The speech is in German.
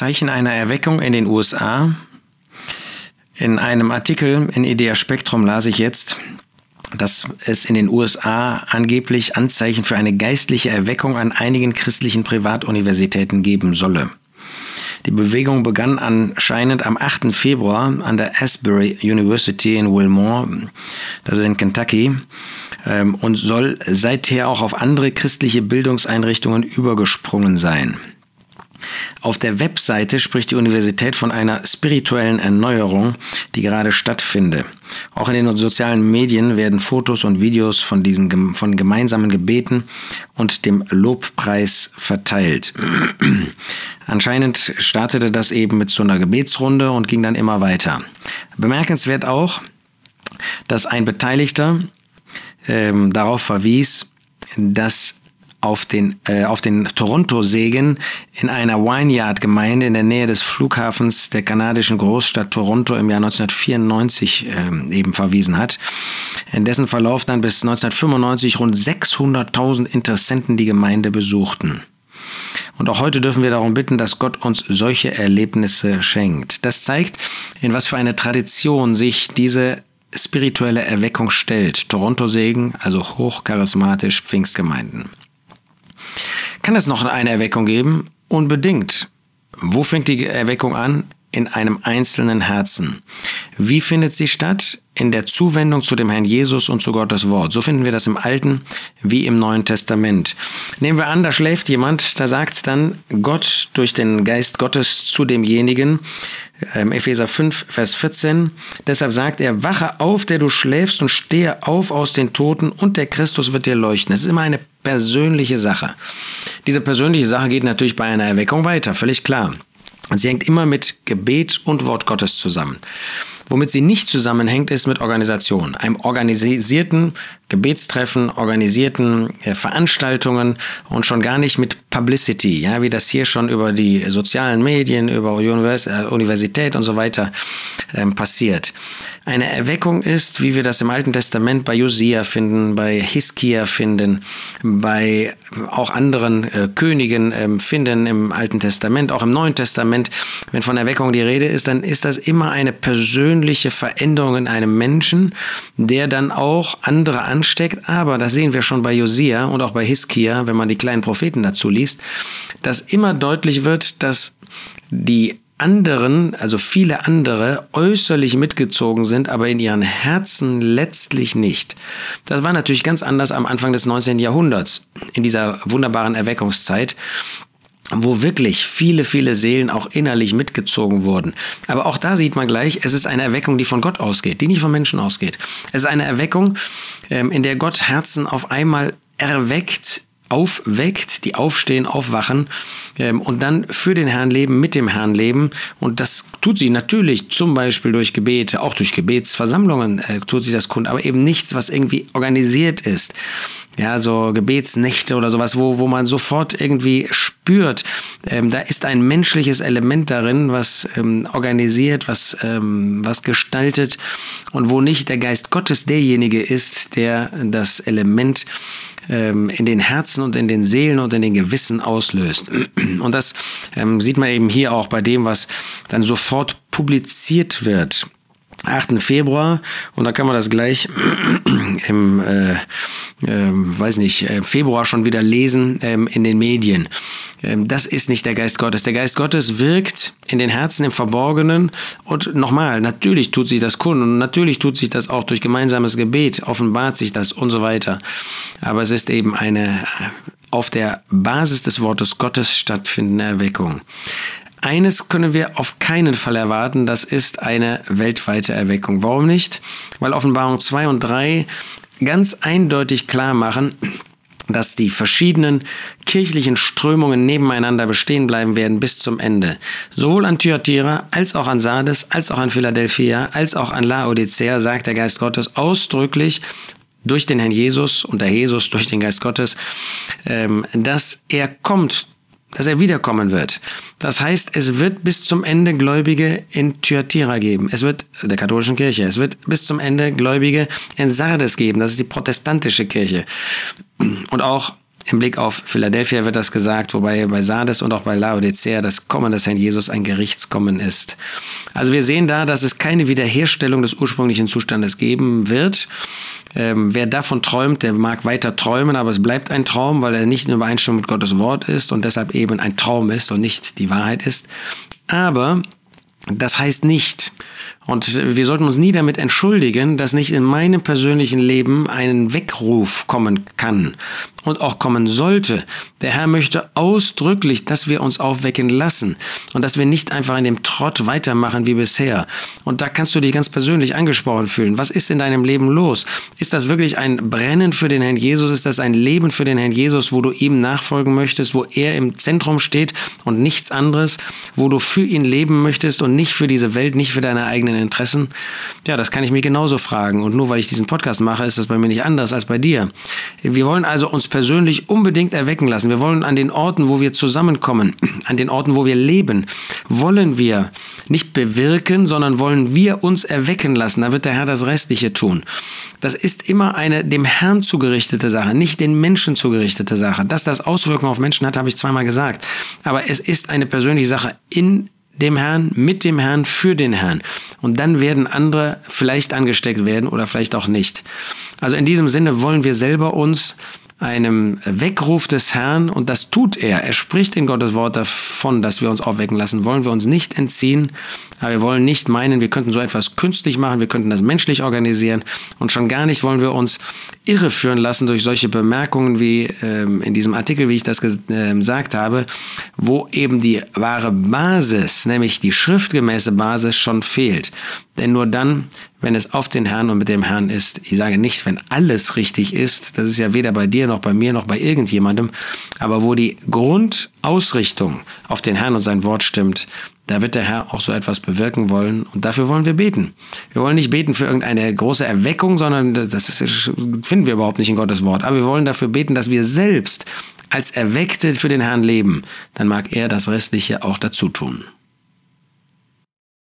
Zeichen einer Erweckung in den USA. In einem Artikel in Idea Spektrum las ich jetzt, dass es in den USA angeblich Anzeichen für eine geistliche Erweckung an einigen christlichen Privatuniversitäten geben solle. Die Bewegung begann anscheinend am 8. Februar an der Asbury University in Wilmore, das ist in Kentucky, ähm, und soll seither auch auf andere christliche Bildungseinrichtungen übergesprungen sein. Auf der Webseite spricht die Universität von einer spirituellen Erneuerung, die gerade stattfinde. Auch in den sozialen Medien werden Fotos und Videos von diesen von gemeinsamen Gebeten und dem Lobpreis verteilt. Anscheinend startete das eben mit so einer Gebetsrunde und ging dann immer weiter. Bemerkenswert auch, dass ein Beteiligter ähm, darauf verwies, dass auf den, äh, auf den Toronto-Segen in einer Vineyard-Gemeinde in der Nähe des Flughafens der kanadischen Großstadt Toronto im Jahr 1994 äh, eben verwiesen hat, in dessen Verlauf dann bis 1995 rund 600.000 Interessenten die Gemeinde besuchten. Und auch heute dürfen wir darum bitten, dass Gott uns solche Erlebnisse schenkt. Das zeigt, in was für eine Tradition sich diese spirituelle Erweckung stellt. Toronto-Segen, also hochcharismatisch Pfingstgemeinden. Kann es noch eine Erweckung geben? Unbedingt. Wo fängt die Erweckung an? In einem einzelnen Herzen. Wie findet sie statt? In der Zuwendung zu dem Herrn Jesus und zu Gottes Wort. So finden wir das im Alten wie im Neuen Testament. Nehmen wir an, da schläft jemand, da sagt dann Gott durch den Geist Gottes zu demjenigen, ähm, Epheser 5, Vers 14. Deshalb sagt er, wache auf, der du schläfst und stehe auf aus den Toten und der Christus wird dir leuchten. Es ist immer eine persönliche Sache. Diese persönliche Sache geht natürlich bei einer Erweckung weiter, völlig klar. Sie hängt immer mit Gebet und Wort Gottes zusammen. Womit sie nicht zusammenhängt, ist mit Organisation. Einem organisierten Gebetstreffen, organisierten äh, Veranstaltungen und schon gar nicht mit Publicity, ja, wie das hier schon über die sozialen Medien, über äh, Universität und so weiter ähm, passiert. Eine Erweckung ist, wie wir das im Alten Testament bei Josia finden, bei Hiskia finden, bei auch anderen äh, Königen äh, finden im Alten Testament, auch im Neuen Testament. Wenn von Erweckung die Rede ist, dann ist das immer eine persönliche Veränderung in einem Menschen, der dann auch andere ansteckt. Aber das sehen wir schon bei Josia und auch bei Hiskia, wenn man die kleinen Propheten dazu liest, dass immer deutlich wird, dass die anderen, also viele andere, äußerlich mitgezogen sind, aber in ihren Herzen letztlich nicht. Das war natürlich ganz anders am Anfang des 19. Jahrhunderts, in dieser wunderbaren Erweckungszeit wo wirklich viele, viele Seelen auch innerlich mitgezogen wurden. Aber auch da sieht man gleich, es ist eine Erweckung, die von Gott ausgeht, die nicht von Menschen ausgeht. Es ist eine Erweckung, ähm, in der Gott Herzen auf einmal erweckt, aufweckt, die aufstehen, aufwachen ähm, und dann für den Herrn leben, mit dem Herrn leben. Und das tut sie natürlich zum Beispiel durch Gebete, auch durch Gebetsversammlungen äh, tut sie das kund, aber eben nichts, was irgendwie organisiert ist. Ja, so Gebetsnächte oder sowas, wo, wo man sofort irgendwie spürt, ähm, da ist ein menschliches Element darin, was ähm, organisiert, was, ähm, was gestaltet und wo nicht der Geist Gottes derjenige ist, der das Element ähm, in den Herzen und in den Seelen und in den Gewissen auslöst. Und das ähm, sieht man eben hier auch bei dem, was dann sofort publiziert wird. 8. Februar und da kann man das gleich im, äh, äh, weiß nicht, äh, Februar schon wieder lesen ähm, in den Medien. Ähm, das ist nicht der Geist Gottes. Der Geist Gottes wirkt in den Herzen im Verborgenen und nochmal, natürlich tut sich das kund und natürlich tut sich das auch durch gemeinsames Gebet, offenbart sich das und so weiter. Aber es ist eben eine äh, auf der Basis des Wortes Gottes stattfindende Erweckung. Eines können wir auf keinen Fall erwarten, das ist eine weltweite Erweckung. Warum nicht? Weil Offenbarung 2 und 3 ganz eindeutig klar machen, dass die verschiedenen kirchlichen Strömungen nebeneinander bestehen bleiben werden bis zum Ende. Sowohl an Thyatira als auch an Sardes, als auch an Philadelphia, als auch an Laodicea sagt der Geist Gottes ausdrücklich durch den Herrn Jesus und der Jesus durch den Geist Gottes, ähm, dass er kommt dass er wiederkommen wird. Das heißt, es wird bis zum Ende Gläubige in Thyatira geben. Es wird der katholischen Kirche. Es wird bis zum Ende Gläubige in Sardes geben. Das ist die protestantische Kirche. Und auch Im Blick auf Philadelphia wird das gesagt, wobei bei Sardes und auch bei Laodicea das Kommen des Herrn Jesus ein Gerichtskommen ist. Also wir sehen da, dass es keine Wiederherstellung des ursprünglichen Zustandes geben wird. Ähm, wer davon träumt, der mag weiter träumen, aber es bleibt ein Traum, weil er nicht in Übereinstimmung mit Gottes Wort ist und deshalb eben ein Traum ist und nicht die Wahrheit ist. Aber das heißt nicht, und wir sollten uns nie damit entschuldigen, dass nicht in meinem persönlichen Leben ein Weckruf kommen kann und auch kommen sollte. Der Herr möchte ausdrücklich, dass wir uns aufwecken lassen und dass wir nicht einfach in dem Trott weitermachen wie bisher. Und da kannst du dich ganz persönlich angesprochen fühlen. Was ist in deinem Leben los? Ist das wirklich ein Brennen für den Herrn Jesus? Ist das ein Leben für den Herrn Jesus, wo du ihm nachfolgen möchtest, wo er im Zentrum steht und nichts anderes, wo du für ihn leben möchtest und nicht für diese Welt, nicht für deine eigenen Interessen? Ja, das kann ich mir genauso fragen. Und nur weil ich diesen Podcast mache, ist das bei mir nicht anders als bei dir. Wir wollen also uns persönlich unbedingt erwecken lassen. Wir wollen an den Orten, wo wir zusammenkommen, an den Orten, wo wir leben, wollen wir nicht bewirken, sondern wollen wir uns erwecken lassen. Da wird der Herr das Restliche tun. Das ist immer eine dem Herrn zugerichtete Sache, nicht den Menschen zugerichtete Sache. Dass das Auswirkungen auf Menschen hat, habe ich zweimal gesagt. Aber es ist eine persönliche Sache in dem Herrn, mit dem Herrn, für den Herrn. Und dann werden andere vielleicht angesteckt werden oder vielleicht auch nicht. Also in diesem Sinne wollen wir selber uns einem Weckruf des Herrn, und das tut er. Er spricht in Gottes Wort davon, dass wir uns aufwecken lassen. Wollen wir uns nicht entziehen, aber wir wollen nicht meinen, wir könnten so etwas künstlich machen, wir könnten das menschlich organisieren und schon gar nicht wollen wir uns irreführen lassen durch solche Bemerkungen wie ähm, in diesem Artikel, wie ich das äh, gesagt habe, wo eben die wahre Basis, nämlich die schriftgemäße Basis schon fehlt. Denn nur dann, wenn es auf den Herrn und mit dem Herrn ist, ich sage nicht, wenn alles richtig ist, das ist ja weder bei dir noch bei mir noch bei irgendjemandem, aber wo die Grundausrichtung auf den Herrn und sein Wort stimmt, da wird der Herr auch so etwas bewirken wollen und dafür wollen wir beten. Wir wollen nicht beten für irgendeine große Erweckung, sondern das finden wir überhaupt nicht in Gottes Wort. Aber wir wollen dafür beten, dass wir selbst als Erweckte für den Herrn leben. Dann mag er das Restliche auch dazu tun.